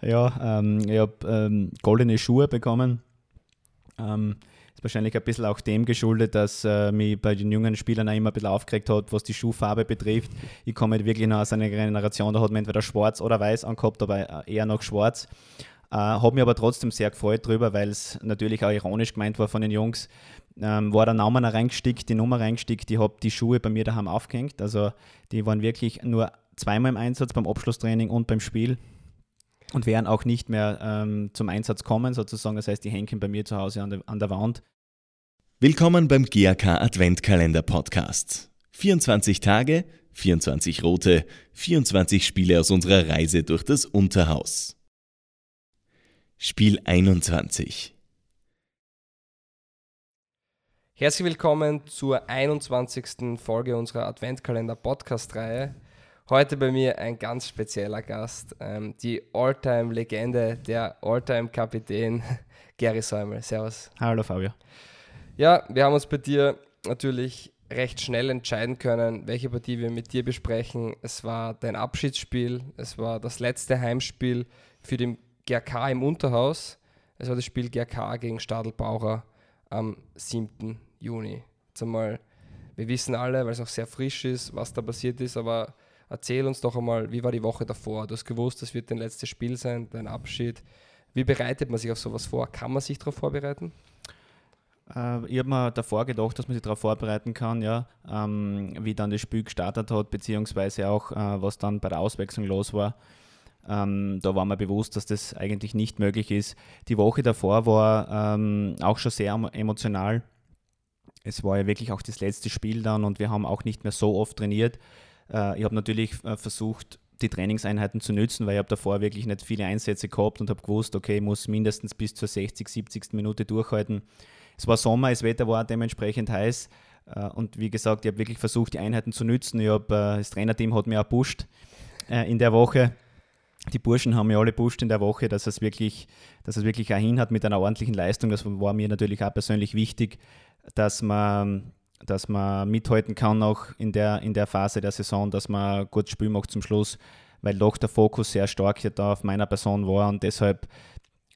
Ja, ähm, ich habe ähm, goldene Schuhe bekommen. Ähm, ist wahrscheinlich ein bisschen auch dem geschuldet, dass äh, mich bei den jungen Spielern auch immer ein bisschen aufgeregt hat, was die Schuhfarbe betrifft. Ich komme halt wirklich noch aus einer Generation, da hat man entweder schwarz oder weiß angehabt, aber eher noch schwarz. Äh, habe mich aber trotzdem sehr gefreut drüber, weil es natürlich auch ironisch gemeint war von den Jungs. Ähm, war der Name reingestickt, die Nummer reingestickt, ich habe die Schuhe bei mir daheim aufgehängt. Also die waren wirklich nur zweimal im Einsatz, beim Abschlusstraining und beim Spiel und werden auch nicht mehr ähm, zum Einsatz kommen, sozusagen. Das heißt, die hängen bei mir zu Hause an der, an der Wand. Willkommen beim GAK Adventkalender Podcast. 24 Tage, 24 rote, 24 Spiele aus unserer Reise durch das Unterhaus. Spiel 21. Herzlich willkommen zur 21. Folge unserer Adventkalender Podcast-Reihe. Heute bei mir ein ganz spezieller Gast, ähm, die Alltime-Legende, der Alltime-Kapitän Gary Säumel. Servus. Hallo Fabio. Ja, wir haben uns bei dir natürlich recht schnell entscheiden können, welche Partie wir mit dir besprechen. Es war dein Abschiedsspiel, es war das letzte Heimspiel für den GRK im Unterhaus. Es war das Spiel GRK gegen Stadl Baucher am 7. Juni. Einmal, wir wissen alle, weil es noch sehr frisch ist, was da passiert ist, aber Erzähl uns doch einmal, wie war die Woche davor? Du hast gewusst, das wird dein letztes Spiel sein, dein Abschied. Wie bereitet man sich auf sowas vor? Kann man sich darauf vorbereiten? Äh, ich habe mir davor gedacht, dass man sich darauf vorbereiten kann, ja, ähm, wie dann das Spiel gestartet hat, beziehungsweise auch, äh, was dann bei der Auswechslung los war. Ähm, da war mir bewusst, dass das eigentlich nicht möglich ist. Die Woche davor war ähm, auch schon sehr emotional. Es war ja wirklich auch das letzte Spiel dann und wir haben auch nicht mehr so oft trainiert. Äh, ich habe natürlich äh, versucht, die Trainingseinheiten zu nützen, weil ich habe davor wirklich nicht viele Einsätze gehabt und habe gewusst, okay, ich muss mindestens bis zur 60, 70. Minute durchhalten. Es war Sommer, das Wetter war dementsprechend heiß äh, und wie gesagt, ich habe wirklich versucht, die Einheiten zu nützen. Ich hab, das Trainerteam hat mir auch pusht in der Woche. Die Burschen haben mir alle pusht in der Woche, dass es wirklich, dass es wirklich auch hin hat mit einer ordentlichen Leistung. Das war mir natürlich auch persönlich wichtig, dass man dass man mithalten kann auch in der, in der Phase der Saison, dass man ein gutes Spiel macht zum Schluss, weil doch der Fokus sehr stark hier da auf meiner Person war und deshalb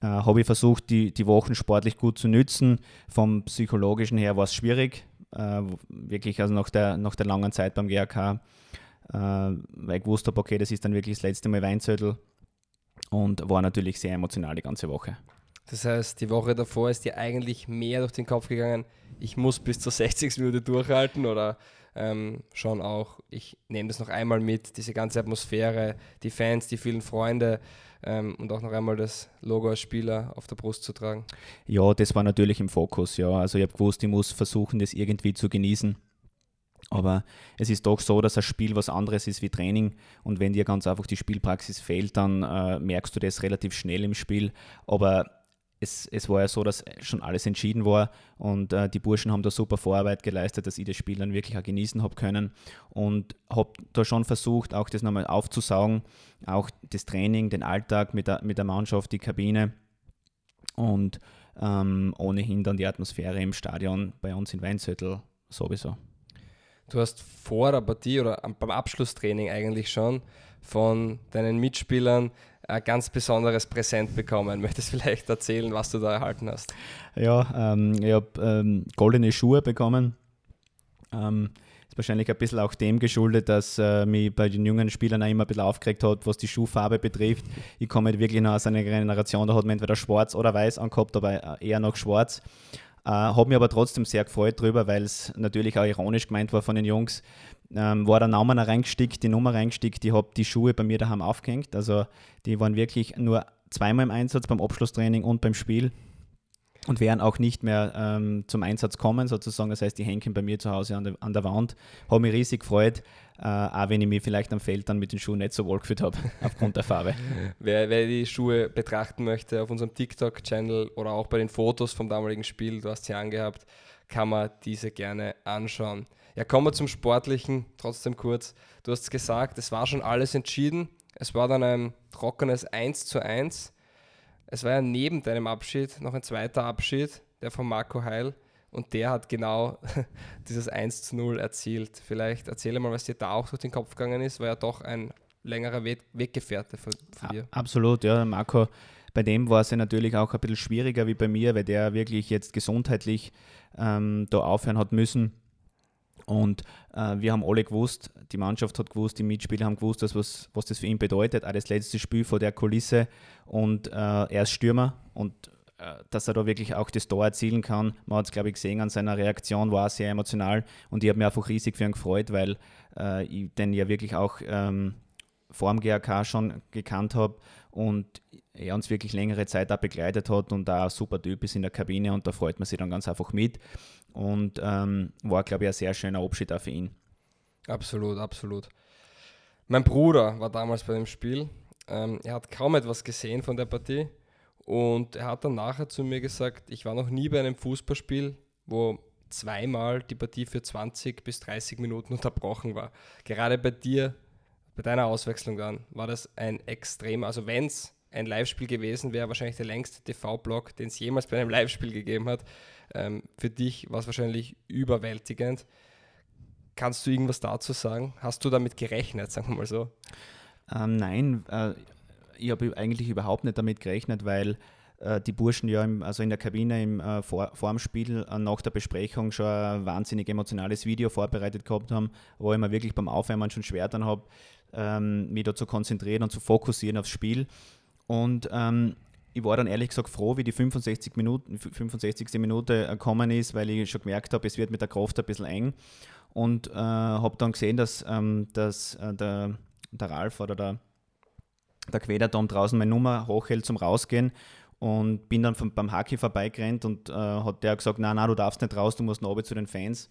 äh, habe ich versucht, die, die Wochen sportlich gut zu nützen. Vom psychologischen her war es schwierig, äh, wirklich also nach der, nach der langen Zeit beim GRK, äh, weil ich gewusst habe, okay, das ist dann wirklich das letzte Mal Weinzettel und war natürlich sehr emotional die ganze Woche. Das heißt, die Woche davor ist dir eigentlich mehr durch den Kopf gegangen, ich muss bis zur 60. Minute durchhalten oder ähm, schon auch, ich nehme das noch einmal mit, diese ganze Atmosphäre, die Fans, die vielen Freunde ähm, und auch noch einmal das Logo als Spieler auf der Brust zu tragen? Ja, das war natürlich im Fokus, ja. Also ich habe gewusst, ich muss versuchen, das irgendwie zu genießen. Aber es ist doch so, dass ein Spiel was anderes ist wie Training und wenn dir ganz einfach die Spielpraxis fehlt, dann äh, merkst du das relativ schnell im Spiel. Aber es, es war ja so, dass schon alles entschieden war und äh, die Burschen haben da super Vorarbeit geleistet, dass ich das Spiel dann wirklich auch genießen habe können und habe da schon versucht, auch das nochmal aufzusaugen, auch das Training, den Alltag mit der, mit der Mannschaft, die Kabine und ähm, ohnehin dann die Atmosphäre im Stadion bei uns in Weinzettel sowieso. Du hast vor der Partie oder beim Abschlusstraining eigentlich schon von deinen Mitspielern ganz besonderes Präsent bekommen. Möchtest du vielleicht erzählen, was du da erhalten hast? Ja, ähm, ich habe ähm, goldene Schuhe bekommen. Ähm, ist wahrscheinlich ein bisschen auch dem geschuldet, dass äh, mich bei den jungen Spielern auch immer ein bisschen aufgeregt hat, was die Schuhfarbe betrifft. Ich komme halt wirklich noch aus einer Generation, da hat man entweder schwarz oder weiß angehabt, aber eher noch schwarz. Äh, habe mich aber trotzdem sehr gefreut drüber, weil es natürlich auch ironisch gemeint war von den Jungs. Ähm, war der Name reingestickt, die Nummer reingestickt, ich habe die Schuhe bei mir daheim aufgehängt. Also die waren wirklich nur zweimal im Einsatz, beim Abschlusstraining und beim Spiel und werden auch nicht mehr ähm, zum Einsatz kommen, sozusagen. Das heißt, die hängen bei mir zu Hause an der, an der Wand. Habe mich riesig gefreut, äh, auch wenn ich mich vielleicht am Feld dann mit den Schuhen nicht so wohl gefühlt habe, aufgrund der Farbe. Wer, wer, die Schuhe betrachten möchte auf unserem TikTok-Channel oder auch bei den Fotos vom damaligen Spiel, du hast sie angehabt, kann man diese gerne anschauen. Ja, kommen wir zum Sportlichen, trotzdem kurz. Du hast gesagt, es war schon alles entschieden. Es war dann ein trockenes 1 zu 1 es war ja neben deinem Abschied noch ein zweiter Abschied, der von Marco Heil. Und der hat genau dieses 1 zu 0 erzielt. Vielleicht erzähle mal, was dir da auch durch den Kopf gegangen ist. War ja doch ein längerer We Weggefährte von, von dir. Absolut, ja. Marco, bei dem war es ja natürlich auch ein bisschen schwieriger wie bei mir, weil der wirklich jetzt gesundheitlich ähm, da aufhören hat müssen. Und äh, wir haben alle gewusst, die Mannschaft hat gewusst, die Mitspieler haben gewusst, dass was, was das für ihn bedeutet. Auch das letzte Spiel vor der Kulisse und äh, er ist Stürmer und äh, dass er da wirklich auch das Tor erzielen kann. Man hat es, glaube ich, gesehen an seiner Reaktion, war sehr emotional und ich habe mich einfach riesig für ihn gefreut, weil äh, ich den ja wirklich auch ähm, vor dem GAK schon gekannt habe und er uns wirklich längere Zeit auch begleitet hat und da super Typ ist in der Kabine und da freut man sich dann ganz einfach mit und ähm, war, glaube ich, ein sehr schöner Abschied auch für ihn. Absolut, absolut. Mein Bruder war damals bei dem Spiel. Ähm, er hat kaum etwas gesehen von der Partie und er hat dann nachher zu mir gesagt, ich war noch nie bei einem Fußballspiel, wo zweimal die Partie für 20 bis 30 Minuten unterbrochen war. Gerade bei dir, bei deiner Auswechslung dann, war das ein extrem, also wenn es ein Live-Spiel gewesen wäre, wahrscheinlich der längste TV-Block, den es jemals bei einem Live-Spiel gegeben hat. Ähm, für dich war es wahrscheinlich überwältigend. Kannst du irgendwas dazu sagen? Hast du damit gerechnet, sagen wir mal so? Ähm, nein, äh, ich habe eigentlich überhaupt nicht damit gerechnet, weil äh, die Burschen ja im, also in der Kabine im, äh, vor, vor dem Spiel äh, nach der Besprechung schon ein wahnsinnig emotionales Video vorbereitet gehabt haben, wo ich mir wirklich beim Aufwärmen schon schwer dann habe, ähm, mich da zu konzentrieren und zu fokussieren aufs Spiel. Und ähm, ich war dann ehrlich gesagt froh, wie die 65, Minuten, 65. Minute gekommen ist, weil ich schon gemerkt habe, es wird mit der Kraft ein bisschen eng. Und äh, habe dann gesehen, dass, ähm, dass äh, der, der Ralf oder der, der Quederdom draußen meine Nummer hochhält zum Rausgehen und bin dann vom, beim Haki vorbeigerannt und äh, hat der gesagt, nein, nein, du darfst nicht raus, du musst noch zu den Fans.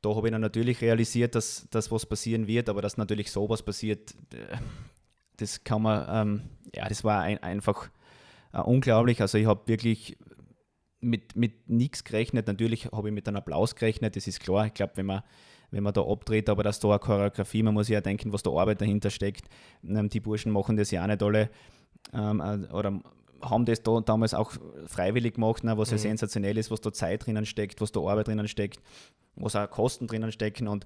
Da habe ich dann natürlich realisiert, dass, dass was passieren wird, aber dass natürlich sowas passiert, das kann man, ähm, ja, das war ein, einfach äh, unglaublich. Also ich habe wirklich mit, mit nichts gerechnet. Natürlich habe ich mit einem Applaus gerechnet, das ist klar. Ich glaube, wenn man, wenn man da abdreht, aber das da eine Choreografie, man muss ja denken, was da Arbeit dahinter steckt. Ähm, die Burschen machen das ja auch nicht alle. Ähm, äh, oder haben das da damals auch freiwillig gemacht, ne, was ja mhm. sensationell ist, was da Zeit drinnen steckt, was da Arbeit drinnen steckt, was auch Kosten drinnen stecken. Und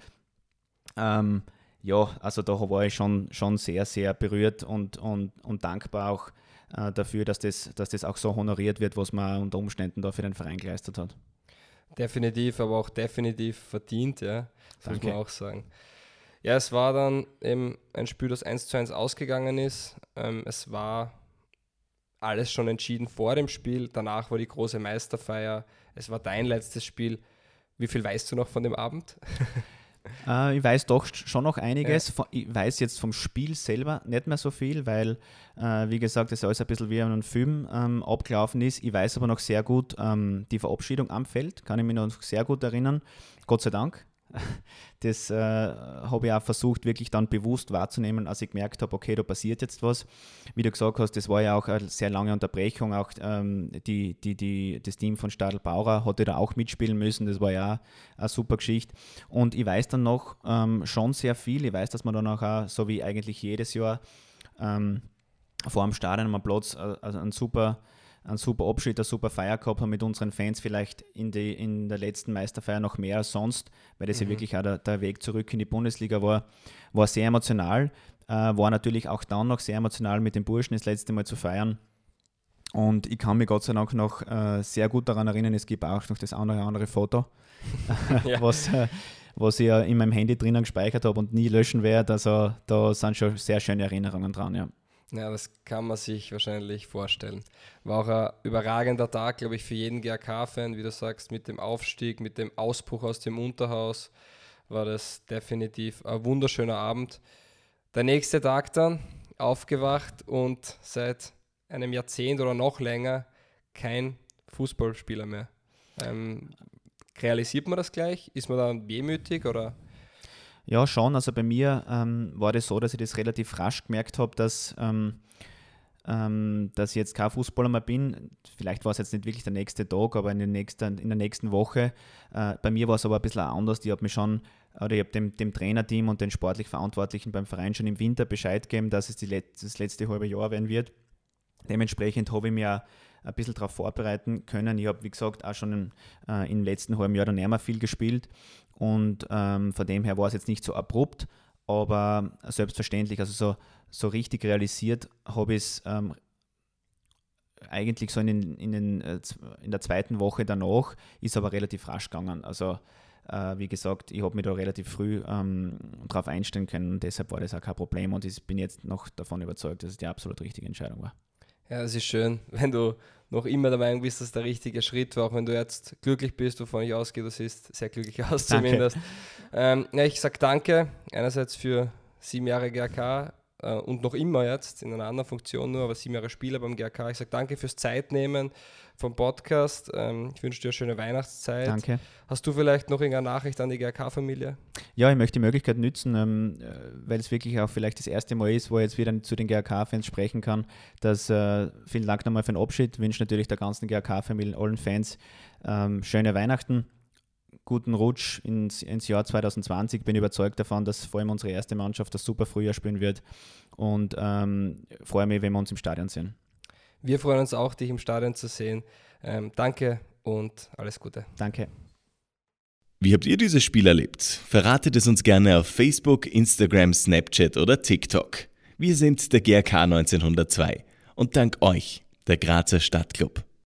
ähm, ja, also da war ich schon, schon sehr, sehr berührt und, und, und dankbar auch äh, dafür, dass das, dass das auch so honoriert wird, was man unter Umständen da für den Verein geleistet hat. Definitiv, aber auch definitiv verdient, ja, das muss man auch sagen. Ja, es war dann eben ein Spiel, das 1 zu 1 ausgegangen ist. Ähm, es war alles schon entschieden vor dem Spiel. Danach war die große Meisterfeier. Es war dein letztes Spiel. Wie viel weißt du noch von dem Abend? Äh, ich weiß doch schon noch einiges. Ja. Ich weiß jetzt vom Spiel selber nicht mehr so viel, weil, äh, wie gesagt, das alles ein bisschen wie ein Film ähm, abgelaufen ist. Ich weiß aber noch sehr gut ähm, die Verabschiedung am Feld, kann ich mich noch sehr gut erinnern. Gott sei Dank. Das äh, habe ich auch versucht, wirklich dann bewusst wahrzunehmen, als ich gemerkt habe, okay, da passiert jetzt was. Wie du gesagt hast, das war ja auch eine sehr lange Unterbrechung. Auch ähm, die, die, die, das Team von Stadl Bauer hatte da auch mitspielen müssen. Das war ja eine super Geschichte. Und ich weiß dann noch ähm, schon sehr viel. Ich weiß, dass man dann auch, so wie eigentlich jedes Jahr, ähm, vor dem Stadion am Platz äh, also einen super einen super Abschied, eine super Feier gehabt haben mit unseren Fans, vielleicht in, die, in der letzten Meisterfeier noch mehr als sonst, weil das mhm. ja wirklich auch der, der, Weg zurück in die Bundesliga war, war sehr emotional, äh, war natürlich auch dann noch sehr emotional mit den Burschen das letzte Mal zu feiern. Und ich kann mich Gott sei Dank noch äh, sehr gut daran erinnern, es gibt auch noch das andere andere Foto, ja. was, äh, was ich ja in meinem Handy drinnen gespeichert habe und nie löschen werde. Also da sind schon sehr schöne Erinnerungen dran, ja. Ja, das kann man sich wahrscheinlich vorstellen. War auch ein überragender Tag, glaube ich, für jeden GAK-Fan, wie du sagst, mit dem Aufstieg, mit dem Ausbruch aus dem Unterhaus war das definitiv ein wunderschöner Abend. Der nächste Tag dann, aufgewacht und seit einem Jahrzehnt oder noch länger kein Fußballspieler mehr. Ähm, realisiert man das gleich? Ist man dann wehmütig oder? Ja, schon. Also bei mir ähm, war das so, dass ich das relativ rasch gemerkt habe, dass, ähm, ähm, dass ich jetzt kein Fußballer mehr bin. Vielleicht war es jetzt nicht wirklich der nächste Tag, aber in, den nächsten, in der nächsten Woche. Äh, bei mir war es aber ein bisschen anders. Ich habe mich schon, oder ich habe dem, dem Trainerteam und den sportlich Verantwortlichen beim Verein schon im Winter Bescheid gegeben, dass es die Let das letzte halbe Jahr werden wird. Dementsprechend habe ich mir ein bisschen darauf vorbereiten können. Ich habe, wie gesagt, auch schon äh, im letzten halben Jahr dann nicht mehr viel gespielt und ähm, von dem her war es jetzt nicht so abrupt, aber selbstverständlich, also so, so richtig realisiert habe ich es ähm, eigentlich so in, den, in, den, äh, in der zweiten Woche danach, ist aber relativ rasch gegangen. Also äh, wie gesagt, ich habe mich da relativ früh ähm, darauf einstellen können und deshalb war das auch kein Problem und ich bin jetzt noch davon überzeugt, dass es die absolut richtige Entscheidung war. Ja, das ist schön, wenn du noch immer der Meinung bist, dass der richtige Schritt war, auch wenn du jetzt glücklich bist, wovon ich ausgehe, du siehst sehr glücklich aus danke. zumindest. Ähm, ja, ich sage danke einerseits für sieben Jahre GRK äh, und noch immer jetzt in einer anderen Funktion nur, aber sieben Jahre Spieler beim GRK. Ich sage danke fürs Zeitnehmen vom Podcast. Ähm, ich wünsche dir eine schöne Weihnachtszeit. Danke. Hast du vielleicht noch irgendeine Nachricht an die GRK-Familie? Ja, ich möchte die Möglichkeit nutzen, ähm, äh, weil es wirklich auch vielleicht das erste Mal ist, wo ich jetzt wieder zu den GRK-Fans sprechen kann. Dass, äh, vielen Dank nochmal für den Abschied. Ich wünsche natürlich der ganzen GRK-Familie, allen Fans ähm, schöne Weihnachten guten Rutsch ins, ins Jahr 2020. Bin überzeugt davon, dass vor allem unsere erste Mannschaft das super Frühjahr spielen wird und ähm, freue mich, wenn wir uns im Stadion sehen. Wir freuen uns auch, dich im Stadion zu sehen. Ähm, danke und alles Gute. Danke. Wie habt ihr dieses Spiel erlebt? Verratet es uns gerne auf Facebook, Instagram, Snapchat oder TikTok. Wir sind der GRK 1902 und dank euch, der Grazer Stadtclub.